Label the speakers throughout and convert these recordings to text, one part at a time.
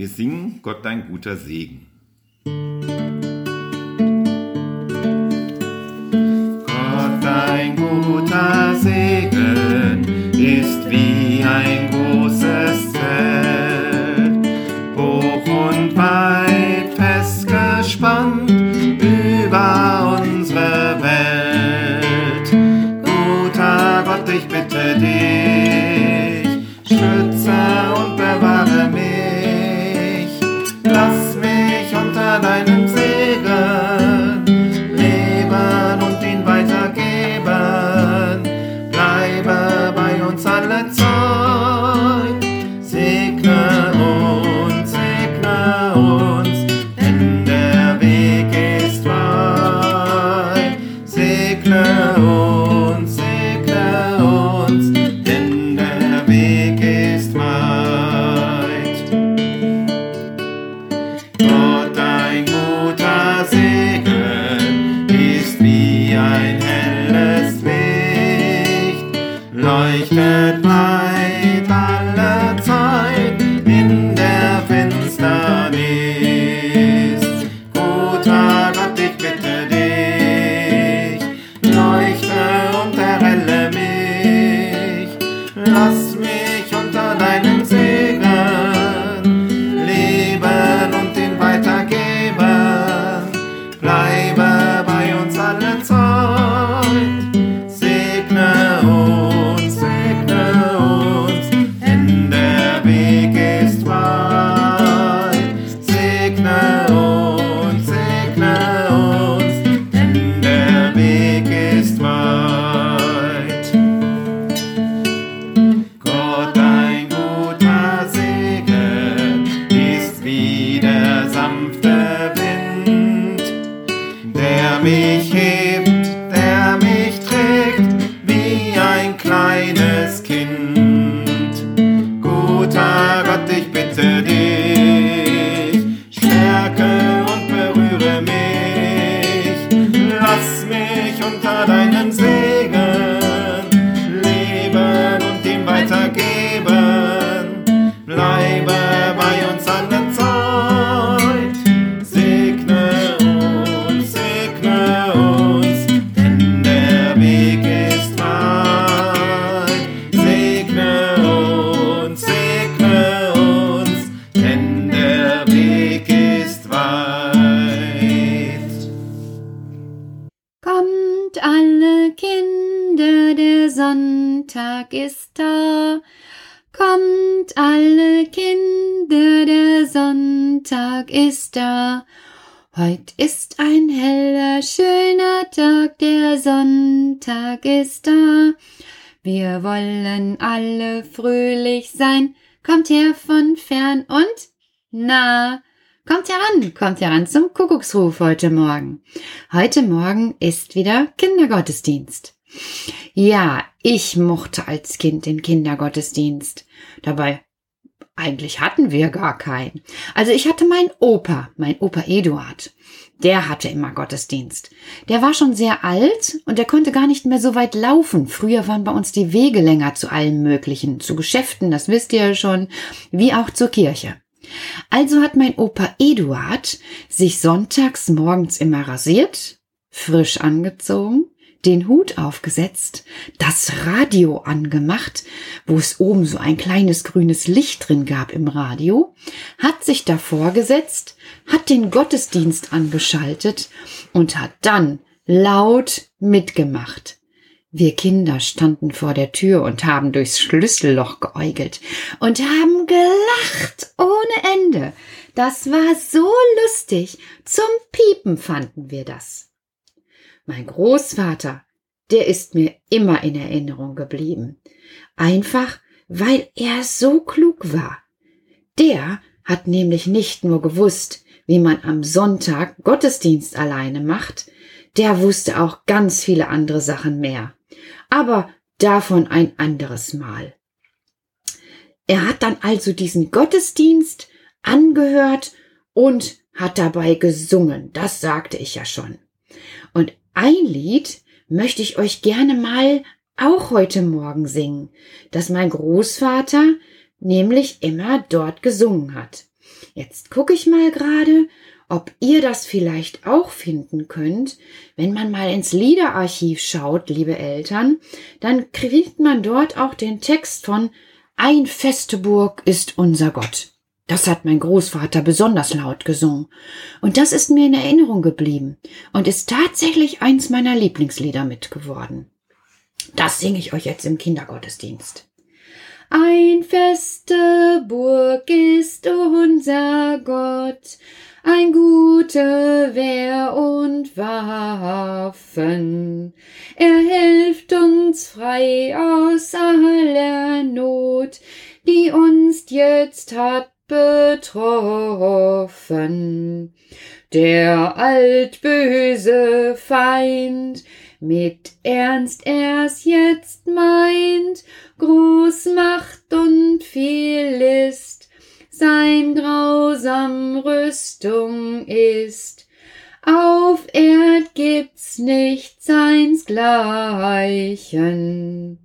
Speaker 1: Wir singen Gott dein guter Segen.
Speaker 2: Kommt alle Kinder, der Sonntag ist da. Kommt alle Kinder, der Sonntag ist da. Heut ist ein heller, schöner Tag, der Sonntag ist da. Wir wollen alle fröhlich sein. Kommt her von fern und nah. Kommt heran, kommt heran zum Kuckucksruf heute Morgen. Heute Morgen ist wieder Kindergottesdienst. Ja, ich mochte als Kind den Kindergottesdienst. Dabei, eigentlich hatten wir gar keinen. Also ich hatte meinen Opa, mein Opa Eduard. Der hatte immer Gottesdienst. Der war schon sehr alt und der konnte gar nicht mehr so weit laufen. Früher waren bei uns die Wege länger zu allem Möglichen, zu Geschäften, das wisst ihr ja schon, wie auch zur Kirche. Also hat mein Opa Eduard sich sonntags morgens immer rasiert, frisch angezogen, den Hut aufgesetzt, das Radio angemacht, wo es oben so ein kleines grünes Licht drin gab im Radio, hat sich davor gesetzt, hat den Gottesdienst angeschaltet und hat dann laut mitgemacht. Wir Kinder standen vor der Tür und haben durchs Schlüsselloch geäugelt und haben gelacht ohne Ende. Das war so lustig. Zum Piepen fanden wir das. Mein Großvater, der ist mir immer in Erinnerung geblieben. Einfach, weil er so klug war. Der hat nämlich nicht nur gewusst, wie man am Sonntag Gottesdienst alleine macht, der wusste auch ganz viele andere Sachen mehr. Aber davon ein anderes Mal. Er hat dann also diesen Gottesdienst angehört und hat dabei gesungen. Das sagte ich ja schon. Und ein Lied möchte ich euch gerne mal auch heute Morgen singen, das mein Großvater nämlich immer dort gesungen hat. Jetzt gucke ich mal gerade, ob ihr das vielleicht auch finden könnt. Wenn man mal ins Liederarchiv schaut, liebe Eltern, dann kriegt man dort auch den Text von Ein feste Burg ist unser Gott. Das hat mein Großvater besonders laut gesungen. Und das ist mir in Erinnerung geblieben und ist tatsächlich eins meiner Lieblingslieder mitgeworden. Das singe ich euch jetzt im Kindergottesdienst. Ein feste Burg ist unser Gott, ein gute Wehr und Waffen. Er hilft uns frei aus aller Not, die uns jetzt hat betroffen. Der altböse Feind mit Ernst er's jetzt meint, Rüstung ist. Auf Erd gibt's nicht seinsgleichen.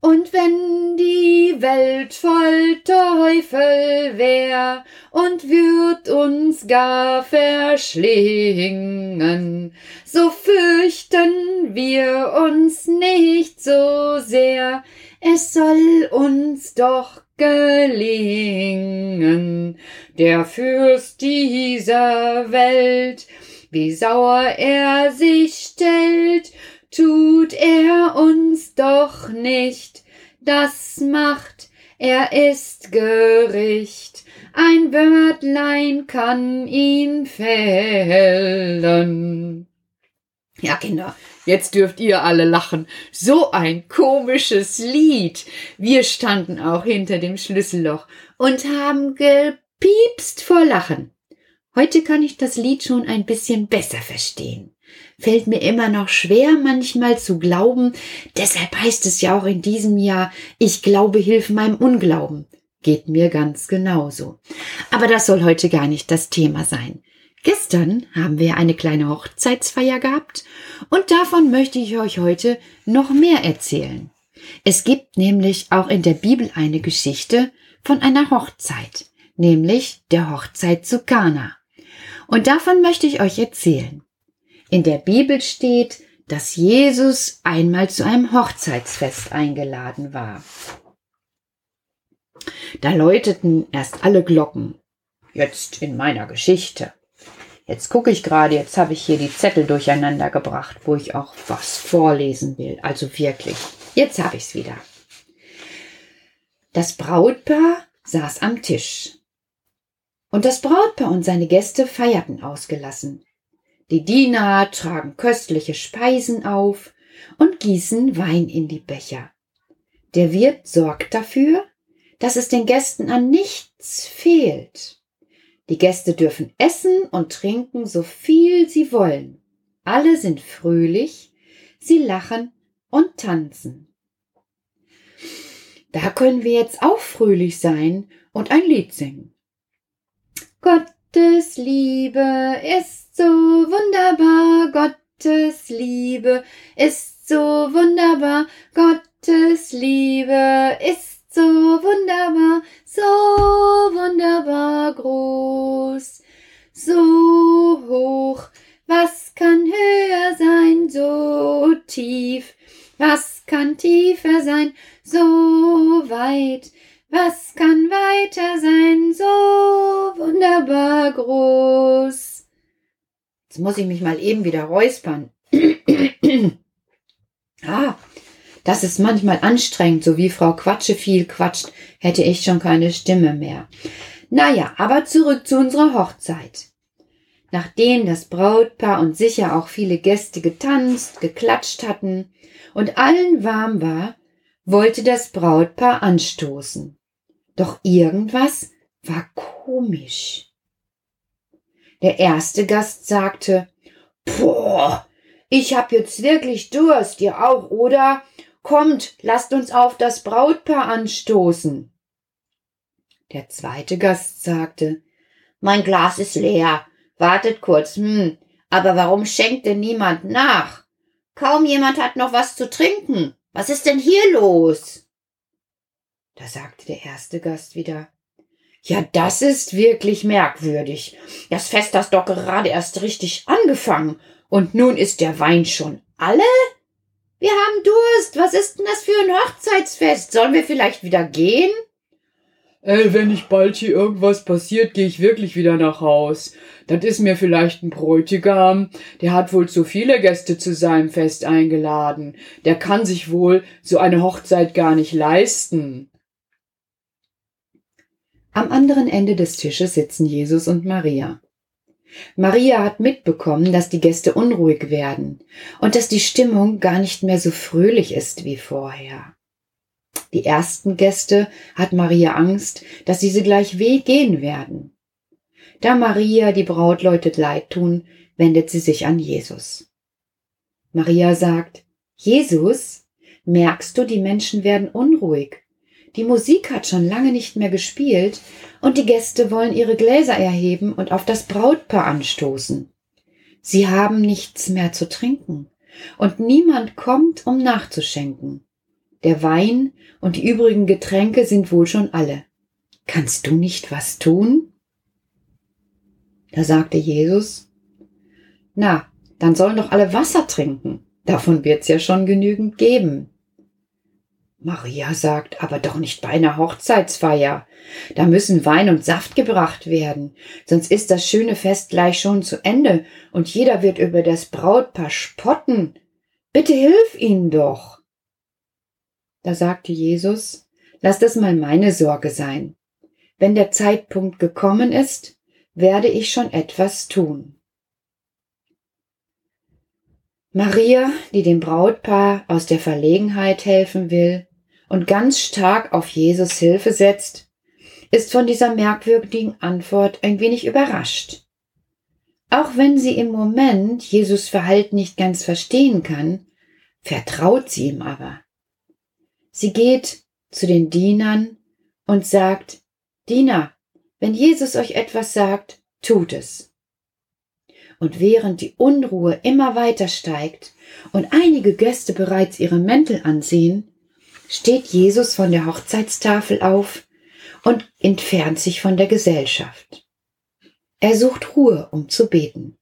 Speaker 2: Und wenn die Welt voll Teufel wär und würd uns gar verschlingen, so fürchten wir uns nicht so sehr, es soll uns doch gelingen. Der Fürst dieser Welt, wie sauer er sich stellt, tut er uns doch nicht, das macht, er ist Gericht, ein Wörtlein kann ihn fällen. Ja, Kinder, jetzt dürft ihr alle lachen. So ein komisches Lied. Wir standen auch hinter dem Schlüsselloch und haben gepiepst vor Lachen. Heute kann ich das Lied schon ein bisschen besser verstehen. Fällt mir immer noch schwer, manchmal zu glauben. Deshalb heißt es ja auch in diesem Jahr, ich glaube, hilf meinem Unglauben. Geht mir ganz genauso. Aber das soll heute gar nicht das Thema sein. Gestern haben wir eine kleine Hochzeitsfeier gehabt und davon möchte ich euch heute noch mehr erzählen. Es gibt nämlich auch in der Bibel eine Geschichte von einer Hochzeit, nämlich der Hochzeit zu Kana. Und davon möchte ich euch erzählen. In der Bibel steht, dass Jesus einmal zu einem Hochzeitsfest eingeladen war. Da läuteten erst alle Glocken. Jetzt in meiner Geschichte. Jetzt gucke ich gerade, jetzt habe ich hier die Zettel durcheinander gebracht, wo ich auch was vorlesen will. Also wirklich. Jetzt habe ich es wieder. Das Brautpaar saß am Tisch. Und das Brautpaar und seine Gäste feierten ausgelassen. Die Diener tragen köstliche Speisen auf und gießen Wein in die Becher. Der Wirt sorgt dafür, dass es den Gästen an nichts fehlt. Die Gäste dürfen essen und trinken so viel sie wollen. Alle sind fröhlich, sie lachen und tanzen. Da können wir jetzt auch fröhlich sein und ein Lied singen. Gottes Liebe ist so wunderbar, Gottes Liebe ist so wunderbar, Gottes Liebe ist so wunderbar, so wunderbar groß, so hoch, was kann höher sein, so tief, was kann tiefer sein, so weit, was kann weiter sein, so wunderbar groß. Jetzt muss ich mich mal eben wieder räuspern. ah, das ist manchmal anstrengend, so wie Frau Quatsche viel quatscht, hätte ich schon keine Stimme mehr. Naja, aber zurück zu unserer Hochzeit. Nachdem das Brautpaar und sicher auch viele Gäste getanzt, geklatscht hatten und allen warm war, wollte das Brautpaar anstoßen. Doch irgendwas war komisch. Der erste Gast sagte, Boah, ich hab jetzt wirklich Durst, ihr auch, oder? Kommt, lasst uns auf das Brautpaar anstoßen. Der zweite Gast sagte, Mein Glas ist leer. Wartet kurz, hm, aber warum schenkt denn niemand nach? Kaum jemand hat noch was zu trinken. Was ist denn hier los? Da sagte der erste Gast wieder,
Speaker 3: Ja, das ist wirklich merkwürdig. Das Fest hat doch gerade erst richtig angefangen. Und nun ist der Wein schon alle? Wir haben Durst. Was ist denn das für ein Hochzeitsfest? Sollen wir vielleicht wieder gehen?
Speaker 4: Ey, wenn nicht bald hier irgendwas passiert, gehe ich wirklich wieder nach Haus. Das ist mir vielleicht ein Bräutigam. Der hat wohl zu viele Gäste zu seinem Fest eingeladen. Der kann sich wohl so eine Hochzeit gar nicht leisten.
Speaker 2: Am anderen Ende des Tisches sitzen Jesus und Maria. Maria hat mitbekommen, dass die Gäste unruhig werden und dass die Stimmung gar nicht mehr so fröhlich ist wie vorher. Die ersten Gäste hat Maria Angst, dass diese gleich weh gehen werden. Da Maria die Brautleute leid tun, wendet sie sich an Jesus. Maria sagt, Jesus, merkst du, die Menschen werden unruhig die Musik hat schon lange nicht mehr gespielt und die Gäste wollen ihre Gläser erheben und auf das Brautpaar anstoßen. Sie haben nichts mehr zu trinken und niemand kommt, um nachzuschenken. Der Wein und die übrigen Getränke sind wohl schon alle. Kannst du nicht was tun? Da sagte Jesus, na, dann sollen doch alle Wasser trinken. Davon wird's ja schon genügend geben. Maria sagt, aber doch nicht bei einer Hochzeitsfeier. Da müssen Wein und Saft gebracht werden, sonst ist das schöne Fest gleich schon zu Ende und jeder wird über das Brautpaar spotten. Bitte hilf ihnen doch. Da sagte Jesus, lass das mal meine Sorge sein. Wenn der Zeitpunkt gekommen ist, werde ich schon etwas tun. Maria, die dem Brautpaar aus der Verlegenheit helfen will, und ganz stark auf Jesus Hilfe setzt, ist von dieser merkwürdigen Antwort ein wenig überrascht. Auch wenn sie im Moment Jesus Verhalten nicht ganz verstehen kann, vertraut sie ihm aber. Sie geht zu den Dienern und sagt, Diener, wenn Jesus euch etwas sagt, tut es. Und während die Unruhe immer weiter steigt und einige Gäste bereits ihre Mäntel anziehen, steht Jesus von der Hochzeitstafel auf und entfernt sich von der Gesellschaft. Er sucht Ruhe, um zu beten.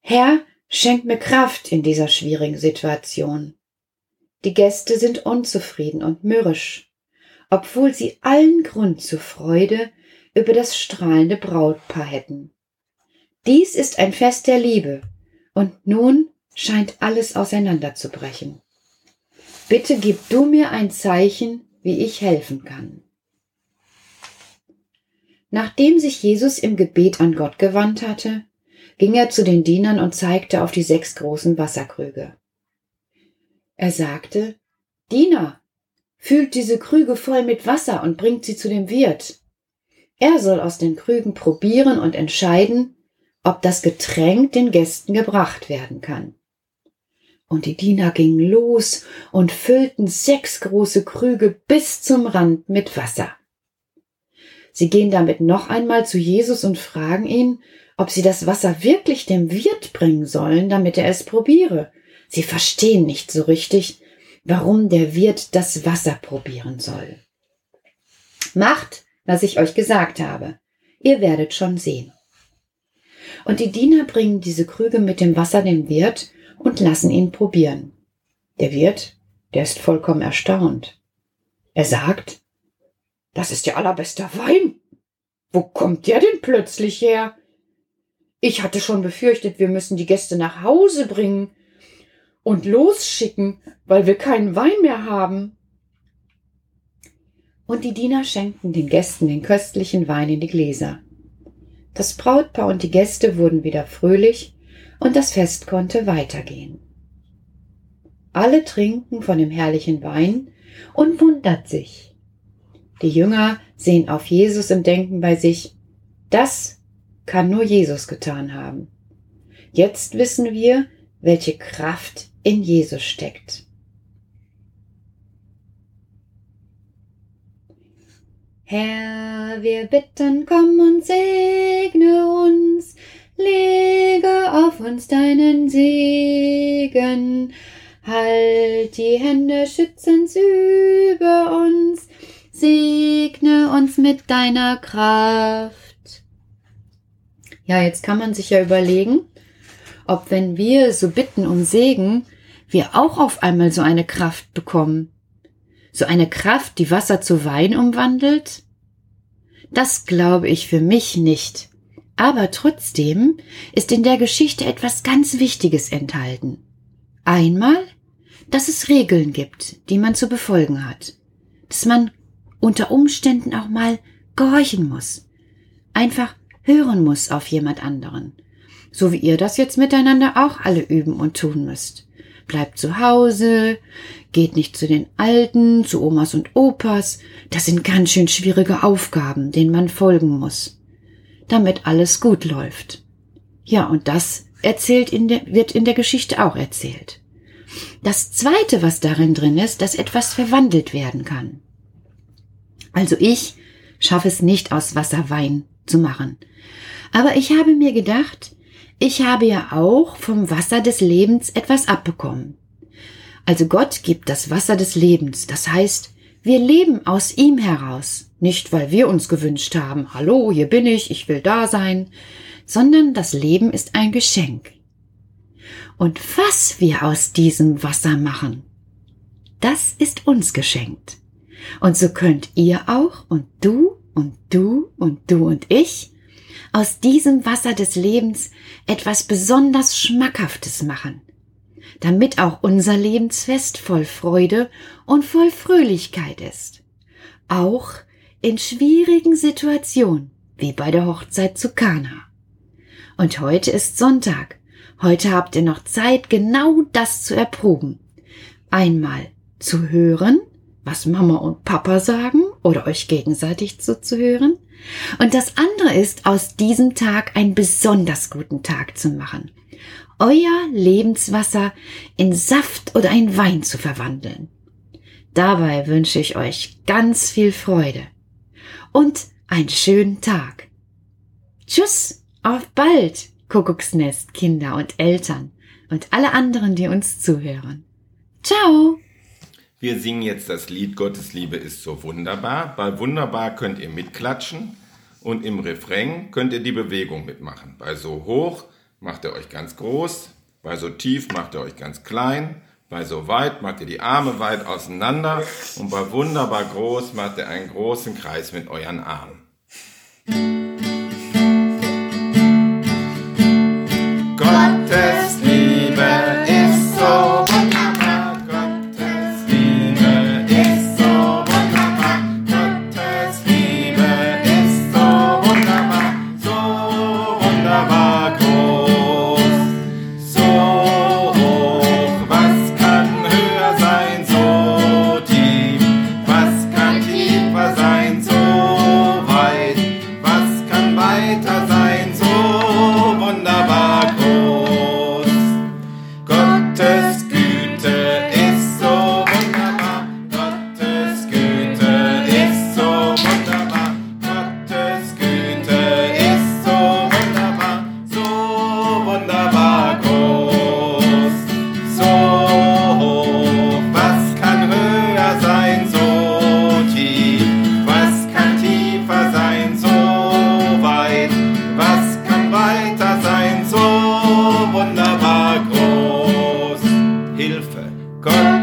Speaker 2: Herr, schenk mir Kraft in dieser schwierigen Situation. Die Gäste sind unzufrieden und mürrisch, obwohl sie allen Grund zur Freude über das strahlende Brautpaar hätten. Dies ist ein Fest der Liebe, und nun scheint alles auseinanderzubrechen. Bitte gib du mir ein Zeichen, wie ich helfen kann. Nachdem sich Jesus im Gebet an Gott gewandt hatte, ging er zu den Dienern und zeigte auf die sechs großen Wasserkrüge. Er sagte, Diener, füllt diese Krüge voll mit Wasser und bringt sie zu dem Wirt. Er soll aus den Krügen probieren und entscheiden, ob das Getränk den Gästen gebracht werden kann und die Diener gingen los und füllten sechs große Krüge bis zum Rand mit Wasser. Sie gehen damit noch einmal zu Jesus und fragen ihn, ob sie das Wasser wirklich dem Wirt bringen sollen, damit er es probiere. Sie verstehen nicht so richtig, warum der Wirt das Wasser probieren soll. Macht, was ich euch gesagt habe. Ihr werdet schon sehen. Und die Diener bringen diese Krüge mit dem Wasser dem Wirt, und lassen ihn probieren. Der Wirt, der ist vollkommen erstaunt. Er sagt, das ist der allerbeste Wein. Wo kommt der denn plötzlich her? Ich hatte schon befürchtet, wir müssen die Gäste nach Hause bringen und losschicken, weil wir keinen Wein mehr haben. Und die Diener schenkten den Gästen den köstlichen Wein in die Gläser. Das Brautpaar und die Gäste wurden wieder fröhlich und das Fest konnte weitergehen. Alle trinken von dem herrlichen Wein und wundert sich. Die Jünger sehen auf Jesus im Denken bei sich, das kann nur Jesus getan haben. Jetzt wissen wir, welche Kraft in Jesus steckt. Herr, wir bitten, komm und segne uns, lege auf uns deinen Segen, halt die Hände schützend über uns,
Speaker 5: segne uns mit deiner Kraft.
Speaker 2: Ja, jetzt kann man sich ja überlegen, ob wenn wir so bitten um Segen, wir auch auf einmal so eine Kraft bekommen. So eine Kraft, die Wasser zu Wein umwandelt? Das glaube ich für mich nicht. Aber trotzdem ist in der Geschichte etwas ganz Wichtiges enthalten. Einmal, dass es Regeln gibt, die man zu befolgen hat. Dass man unter Umständen auch mal gehorchen muss. Einfach hören muss auf jemand anderen. So wie ihr das jetzt miteinander auch alle üben und tun müsst. Bleibt zu Hause, geht nicht zu den Alten, zu Omas und Opas. Das sind ganz schön schwierige Aufgaben, denen man folgen muss. Damit alles gut läuft. Ja, und das erzählt in der, wird in der Geschichte auch erzählt. Das zweite, was darin drin ist, dass etwas verwandelt werden kann. Also ich schaffe es nicht aus Wasser Wein zu machen. Aber ich habe mir gedacht, ich habe ja auch vom Wasser des Lebens etwas abbekommen. Also Gott gibt das Wasser des Lebens, das heißt, wir leben aus ihm heraus, nicht weil wir uns gewünscht haben, hallo, hier bin ich, ich will da sein, sondern das Leben ist ein Geschenk. Und was wir aus diesem Wasser machen, das ist uns geschenkt. Und so könnt ihr auch und du und du und du und ich aus diesem Wasser des Lebens etwas besonders Schmackhaftes machen, damit auch unser Lebensfest voll Freude und voll Fröhlichkeit ist. Auch in schwierigen Situationen, wie bei der Hochzeit zu Kana. Und heute ist Sonntag. Heute habt ihr noch Zeit, genau das zu erproben. Einmal zu hören, was Mama und Papa sagen oder euch gegenseitig zuzuhören und das andere ist, aus diesem Tag einen besonders guten Tag zu machen. Euer Lebenswasser in Saft oder in Wein zu verwandeln. Dabei wünsche ich euch ganz viel Freude und einen schönen Tag. Tschüss, auf bald, Kuckucksnest, Kinder und Eltern und alle anderen, die uns zuhören. Ciao!
Speaker 1: Wir singen jetzt das Lied Gottes Liebe ist so wunderbar. Bei wunderbar könnt ihr mitklatschen und im Refrain könnt ihr die Bewegung mitmachen. Bei so hoch macht ihr euch ganz groß, bei so tief macht ihr euch ganz klein, bei so weit macht ihr die Arme weit auseinander und bei wunderbar groß macht ihr einen großen Kreis mit euren Armen. Gott car.